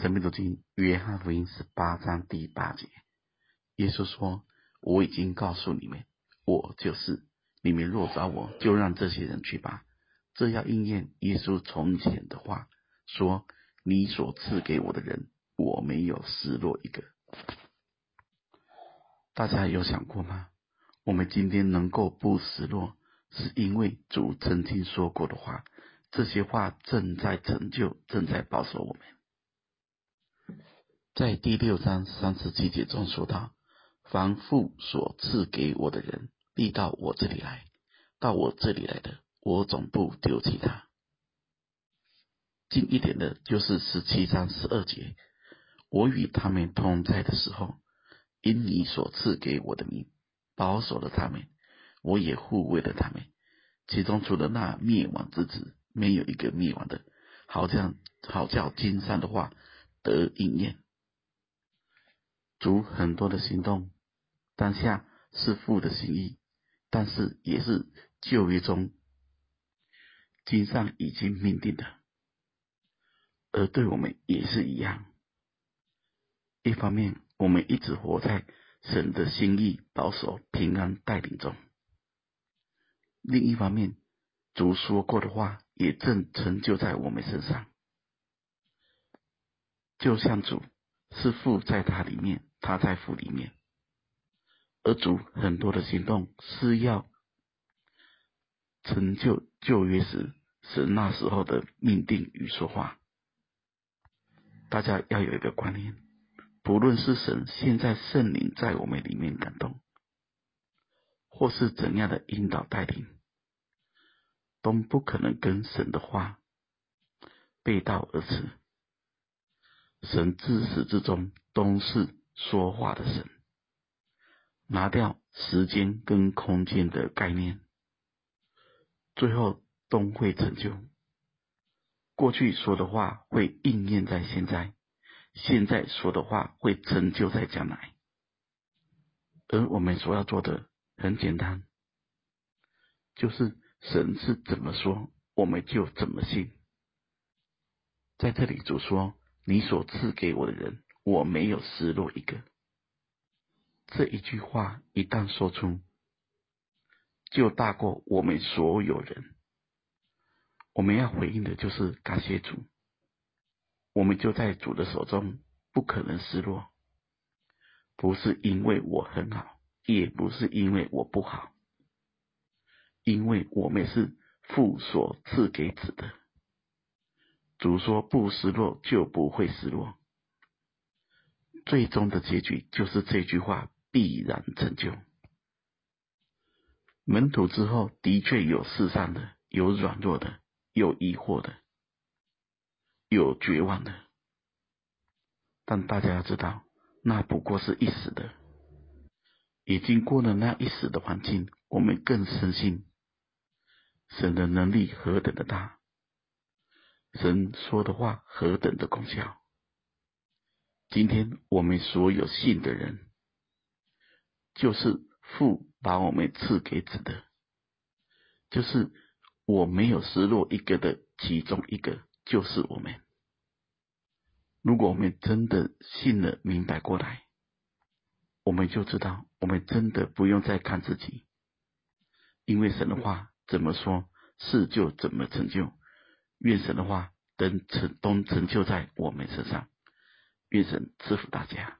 生命读经约翰福音十八章第八节，耶稣说：“我已经告诉你们，我就是。你们若找我，就让这些人去吧。”这要应验耶稣从前的话，说：“你所赐给我的人，我没有失落一个。”大家有想过吗？我们今天能够不失落，是因为主曾经说过的话，这些话正在成就，正在保守我们。在第六章三十七节中说道：“凡父所赐给我的人，必到我这里来；到我这里来的，我总不丢弃他。”近一点的，就是十七章十二节：“我与他们同在的时候，因你所赐给我的名，保守了他们，我也护卫了他们。其中除了那灭亡之子，没有一个灭亡的，好像好叫经上的话得应验。”主很多的行动，当下是父的心意，但是也是旧约中经上已经命定的，而对我们也是一样。一方面，我们一直活在神的心意、保守、平安带领中；另一方面，主说过的话也正成就在我们身上，就像主是父在他里面。他在府里面，而主很多的行动是要成就旧约时神那时候的命定与说话。大家要有一个观念，不论是神现在圣灵在我们里面感动，或是怎样的引导带领，都不可能跟神的话背道而驰。神自始至终都是。说话的神，拿掉时间跟空间的概念，最后都会成就。过去说的话会应验在现在，现在说的话会成就在将来。而我们所要做的很简单，就是神是怎么说，我们就怎么信。在这里主说：“你所赐给我的人。”我没有失落一个。这一句话一旦说出，就大过我们所有人。我们要回应的就是感谢主，我们就在主的手中，不可能失落。不是因为我很好，也不是因为我不好，因为我们是父所赐给子的。主说不失落，就不会失落。最终的结局就是这句话必然成就。门徒之后的确有世上的，有软弱的，有疑惑的，有绝望的。但大家要知道，那不过是一时的。已经过了那一时的环境，我们更深信神的能力何等的大，神说的话何等的功效。今天我们所有信的人，就是父把我们赐给子的，就是我没有失落一个的其中一个，就是我们。如果我们真的信了明白过来，我们就知道，我们真的不用再看自己，因为神的话怎么说，事就怎么成就。愿神的话能成都成就在我们身上。愿神赐福大家。